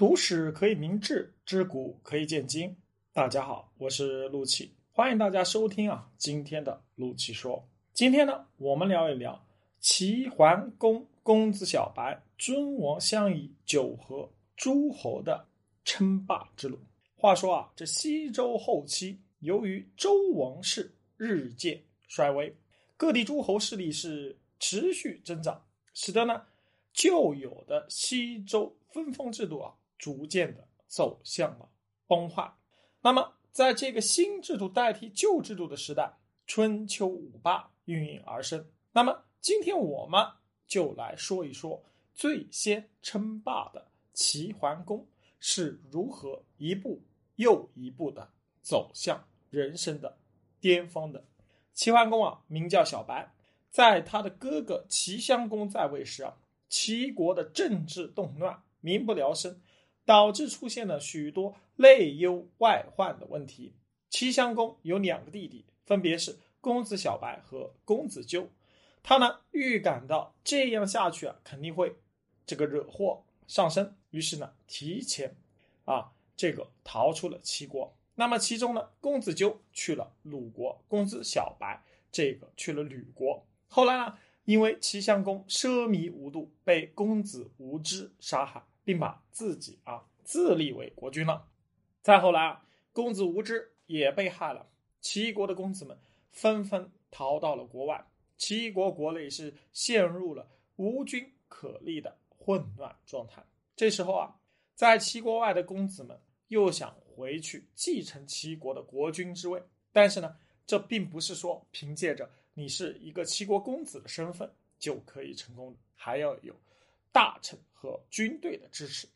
读史可以明智，知古可以鉴今。大家好，我是陆琪，欢迎大家收听啊今天的陆琪说。今天呢，我们聊一聊齐桓公公子小白尊王相夷、九合诸侯的称霸之路。话说啊，这西周后期，由于周王室日渐衰微，各地诸侯势力是持续增长，使得呢旧有的西周分封制度啊。逐渐的走向了崩坏。那么，在这个新制度代替旧制度的时代，春秋五霸应运而生。那么，今天我们就来说一说最先称霸的齐桓公是如何一步又一步的走向人生的巅峰的。齐桓公啊，名叫小白，在他的哥哥齐襄公在位时啊，齐国的政治动乱，民不聊生。导致出现了许多内忧外患的问题。齐襄公有两个弟弟，分别是公子小白和公子纠。他呢预感到这样下去啊，肯定会这个惹祸上身，于是呢提前啊这个逃出了齐国。那么其中呢，公子纠去了鲁国，公子小白这个去了吕国。后来呢，因为齐襄公奢靡无度，被公子无知杀害。并把自己啊自立为国君了。再后来啊，公子无知也被害了。齐国的公子们纷纷逃到了国外，齐国国内是陷入了无君可立的混乱状态。这时候啊，在齐国外的公子们又想回去继承齐国的国君之位，但是呢，这并不是说凭借着你是一个齐国公子的身份就可以成功的，还要有。大臣和军队的支持，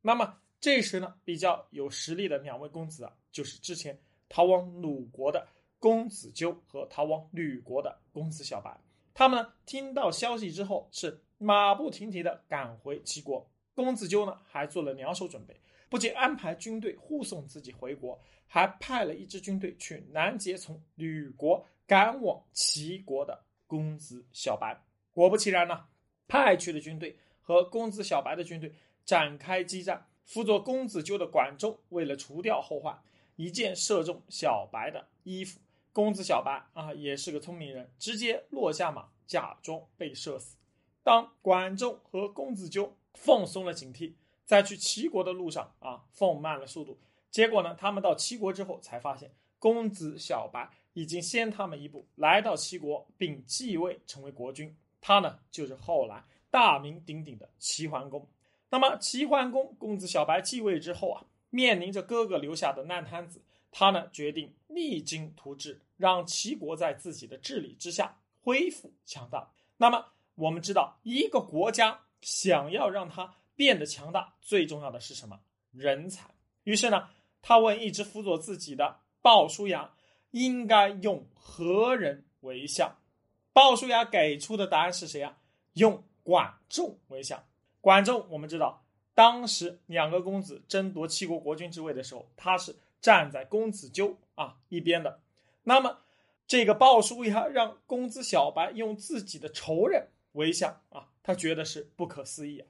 那么这时呢，比较有实力的两位公子啊，就是之前逃亡鲁国的公子纠和逃亡吕国的公子小白。他们呢，听到消息之后是马不停蹄的赶回齐国。公子纠呢，还做了两手准备，不仅安排军队护送自己回国，还派了一支军队去拦截从吕国赶往齐国的公子小白。果不其然呢，派去的军队。和公子小白的军队展开激战，辅佐公子纠的管仲为了除掉后患，一箭射中小白的衣服。公子小白啊，也是个聪明人，直接落下马，假装被射死。当管仲和公子纠放松了警惕，在去齐国的路上啊，放慢了速度。结果呢，他们到齐国之后才发现，公子小白已经先他们一步来到齐国，并继位成为国君。他呢，就是后来。大名鼎鼎的齐桓公，那么齐桓公公子小白继位之后啊，面临着哥哥留下的烂摊子，他呢决定励精图治，让齐国在自己的治理之下恢复强大。那么我们知道，一个国家想要让它变得强大，最重要的是什么？人才。于是呢，他问一直辅佐自己的鲍叔牙，应该用何人为相？鲍叔牙给出的答案是谁啊？用。管仲为相，管仲我们知道，当时两个公子争夺七国国君之位的时候，他是站在公子纠啊一边的。那么这个鲍叔牙让公子小白用自己的仇人为相啊，他觉得是不可思议啊。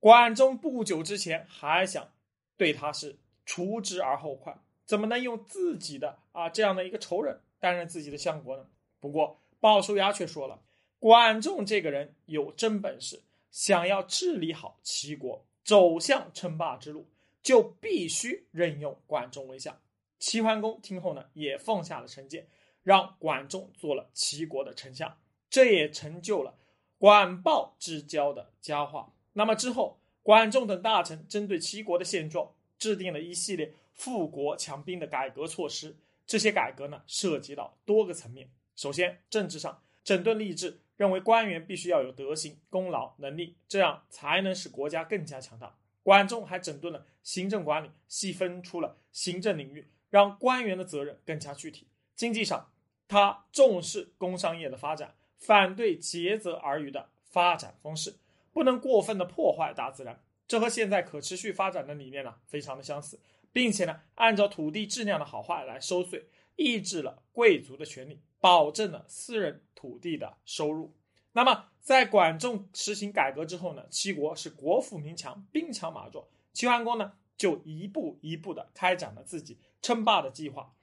管仲不久之前还想对他是除之而后快，怎么能用自己的啊这样的一个仇人担任自己的相国呢？不过鲍叔牙却说了。管仲这个人有真本事，想要治理好齐国，走向称霸之路，就必须任用管仲为相。齐桓公听后呢，也放下了成见，让管仲做了齐国的丞相，这也成就了管鲍之交的佳话。那么之后，管仲等大臣针对齐国的现状，制定了一系列富国强兵的改革措施。这些改革呢，涉及到多个层面。首先，政治上整顿吏治。认为官员必须要有德行、功劳、能力，这样才能使国家更加强大。管仲还整顿了行政管理，细分出了行政领域，让官员的责任更加具体。经济上，他重视工商业的发展，反对竭泽而渔的发展方式，不能过分的破坏大自然。这和现在可持续发展的理念呢，非常的相似，并且呢，按照土地质量的好坏来收税，抑制了贵族的权利。保证了私人土地的收入。那么，在管仲实行改革之后呢，齐国是国富民强，兵强马壮，齐桓公呢就一步一步的开展了自己称霸的计划。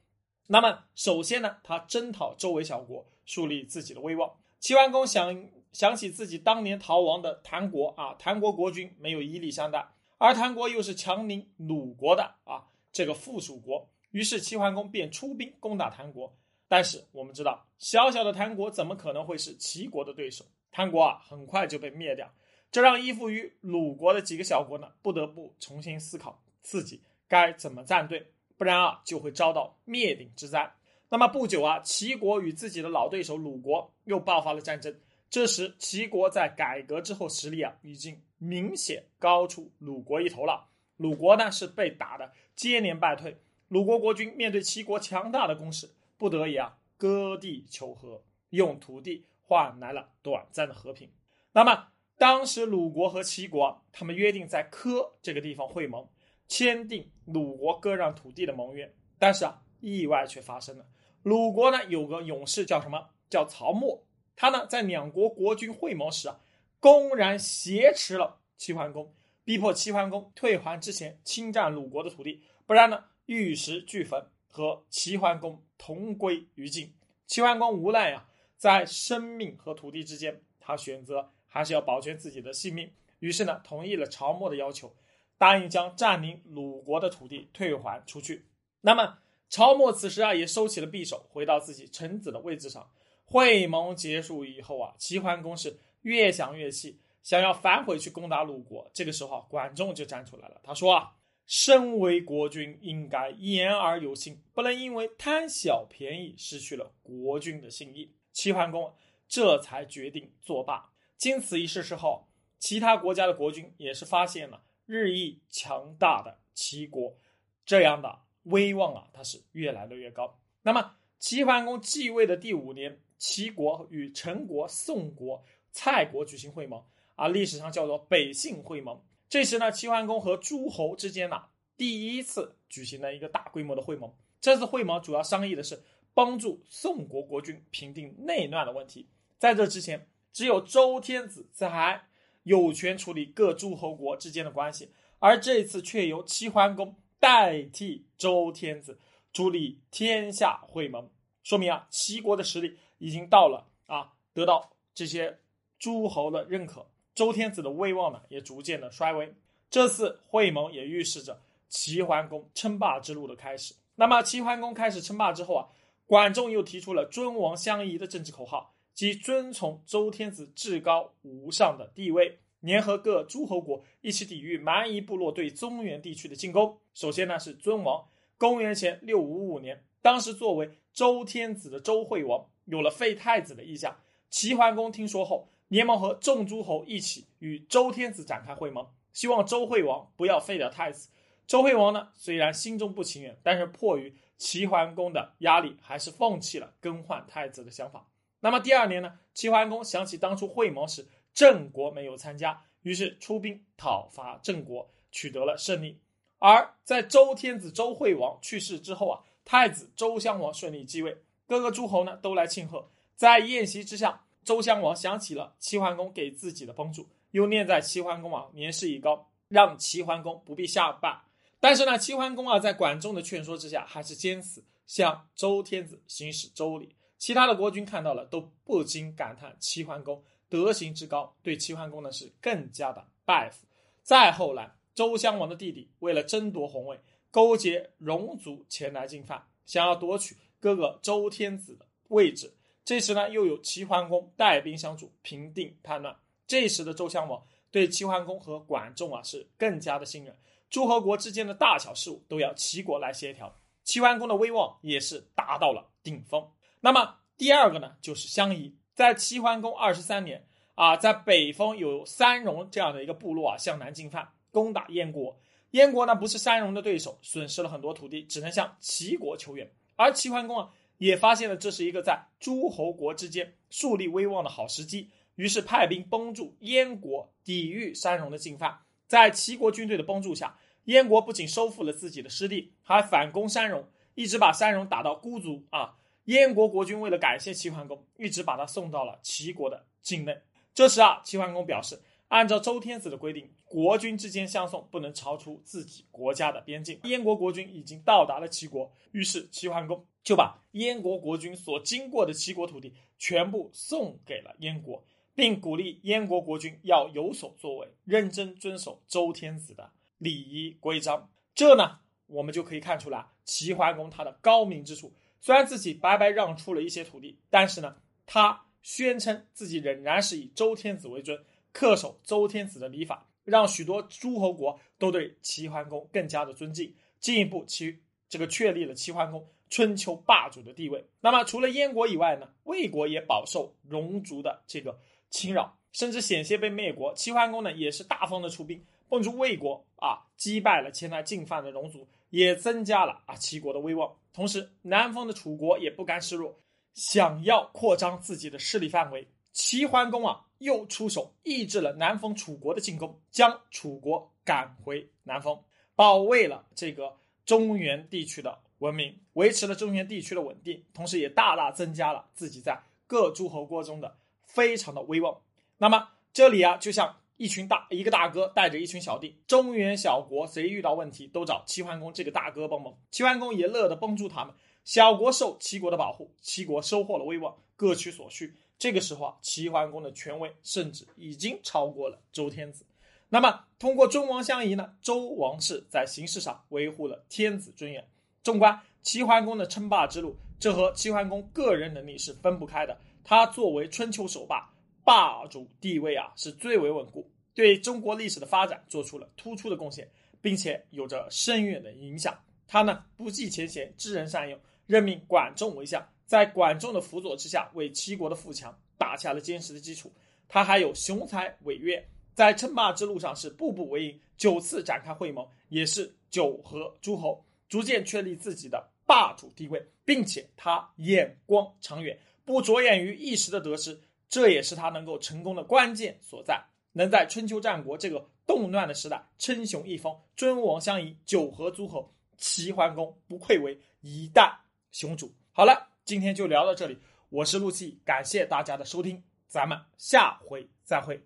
那么，首先呢，他征讨周围小国，树立自己的威望。齐桓公想想起自己当年逃亡的谭国啊，谭国国君没有以礼相待，而谭国又是强邻鲁国的啊这个附属国，于是齐桓公便出兵攻打谭国。但是我们知道，小小的谭国怎么可能会是齐国的对手？谭国啊，很快就被灭掉。这让依附于鲁国的几个小国呢，不得不重新思考自己该怎么站队。不然啊，就会遭到灭顶之灾。那么不久啊，齐国与自己的老对手鲁国又爆发了战争。这时，齐国在改革之后实力啊，已经明显高出鲁国一头了。鲁国呢是被打的接连败退。鲁国国君面对齐国强大的攻势，不得已啊，割地求和，用土地换来了短暂的和平。那么当时鲁国和齐国他们约定在柯这个地方会盟。签订鲁国割让土地的盟约，但是啊，意外却发生了。鲁国呢有个勇士叫什么？叫曹沫。他呢在两国国君会盟时啊，公然挟持了齐桓公，逼迫齐桓公退还之前侵占鲁国的土地，不然呢玉石俱焚，和齐桓公同归于尽。齐桓公无奈呀，在生命和土地之间，他选择还是要保全自己的性命，于是呢同意了曹沫的要求。答应将占领鲁国的土地退还出去。那么曹沫此时啊也收起了匕首，回到自己臣子的位置上。会盟结束以后啊，齐桓公是越想越气，想要反悔去攻打鲁国。这个时候啊，管仲就站出来了，他说啊：“身为国君，应该言而有信，不能因为贪小便宜失去了国君的信义。”齐桓公这才决定作罢。经此一事之后，其他国家的国君也是发现了。日益强大的齐国，这样的威望啊，它是越来的越高。那么，齐桓公继位的第五年，齐国与陈国、宋国、蔡国举行会盟啊，历史上叫做北信会盟。这时呢，齐桓公和诸侯之间呢，第一次举行了一个大规模的会盟。这次会盟主要商议的是帮助宋国国君平定内乱的问题。在这之前，只有周天子在。有权处理各诸侯国之间的关系，而这次却由齐桓公代替周天子主理天下会盟，说明啊，齐国的实力已经到了啊，得到这些诸侯的认可，周天子的威望呢也逐渐的衰微。这次会盟也预示着齐桓公称霸之路的开始。那么齐桓公开始称霸之后啊，管仲又提出了尊王相宜的政治口号。即遵从周天子至高无上的地位，联合各诸侯国一起抵御蛮夷部落对中原地区的进攻。首先呢是尊王，公元前六五五年，当时作为周天子的周惠王有了废太子的意向。齐桓公听说后，连忙和众诸侯一起与周天子展开会盟，希望周惠王不要废掉太子。周惠王呢虽然心中不情愿，但是迫于齐桓公的压力，还是放弃了更换太子的想法。那么第二年呢，齐桓公想起当初会盟时郑国没有参加，于是出兵讨伐郑国，取得了胜利。而在周天子周惠王去世之后啊，太子周襄王顺利继位，各个诸侯呢都来庆贺。在宴席之下，周襄王想起了齐桓公给自己的帮助，又念在齐桓公啊年事已高，让齐桓公不必下拜。但是呢，齐桓公啊在管仲的劝说之下，还是坚持向周天子行使周礼。其他的国君看到了，都不禁感叹齐桓公德行之高，对齐桓公呢是更加的拜服。再后来，周襄王的弟弟为了争夺皇位，勾结戎族前来进犯，想要夺取哥哥周天子的位置。这时呢，又有齐桓公带兵相助，平定叛乱。这时的周襄王对齐桓公和管仲啊是更加的信任，诸侯国之间的大小事务都要齐国来协调。齐桓公的威望也是达到了顶峰。那么第二个呢，就是相夷。在齐桓公二十三年啊，在北方有三戎这样的一个部落啊，向南进犯，攻打燕国。燕国呢不是三戎的对手，损失了很多土地，只能向齐国求援。而齐桓公啊，也发现了这是一个在诸侯国之间树立威望的好时机，于是派兵帮助燕国抵御山戎的进犯。在齐国军队的帮助下，燕国不仅收复了自己的失地，还反攻山戎，一直把山戎打到孤卒啊。燕国国君为了感谢齐桓公，一直把他送到了齐国的境内。这时啊，齐桓公表示按照周天子的规定，国君之间相送不能超出自己国家的边境。燕国国君已经到达了齐国，于是齐桓公就把燕国国君所经过的齐国土地全部送给了燕国，并鼓励燕国国君要有所作为，认真遵守周天子的礼仪规章。这呢，我们就可以看出来齐桓公他的高明之处。虽然自己白白让出了一些土地，但是呢，他宣称自己仍然是以周天子为尊，恪守周天子的礼法，让许多诸侯国都对齐桓公更加的尊敬，进一步其这个确立了齐桓公春秋霸主的地位。那么，除了燕国以外呢，魏国也饱受戎族的这个侵扰，甚至险些被灭国。齐桓公呢，也是大方的出兵。帮助魏国啊击败了前来进犯的戎族，也增加了啊齐国的威望。同时，南方的楚国也不甘示弱，想要扩张自己的势力范围。齐桓公啊又出手抑制了南方楚国的进攻，将楚国赶回南方，保卫了这个中原地区的文明，维持了中原地区的稳定，同时也大大增加了自己在各诸侯国中的非常的威望。那么这里啊，就像。一群大一个大哥带着一群小弟，中原小国谁遇到问题都找齐桓公这个大哥帮忙，齐桓公也乐得帮助他们。小国受齐国的保护，齐国收获了威望，各取所需。这个时候啊，齐桓公的权威甚至已经超过了周天子。那么，通过尊王相宜呢，周王室在形式上维护了天子尊严。纵观齐桓公的称霸之路，这和齐桓公个人能力是分不开的。他作为春秋首霸。霸主地位啊是最为稳固，对中国历史的发展做出了突出的贡献，并且有着深远的影响。他呢不计前嫌，知人善用，任命管仲为相，在管仲的辅佐之下，为齐国的富强打下了坚实的基础。他还有雄才伟略，在称霸之路上是步步为营，九次展开会盟，也是九合诸侯，逐渐确立自己的霸主地位，并且他眼光长远，不着眼于一时的得失。这也是他能够成功的关键所在，能在春秋战国这个动乱的时代称雄一方，尊王相宜，九合诸侯，齐桓公不愧为一代雄主。好了，今天就聊到这里，我是陆气，感谢大家的收听，咱们下回再会。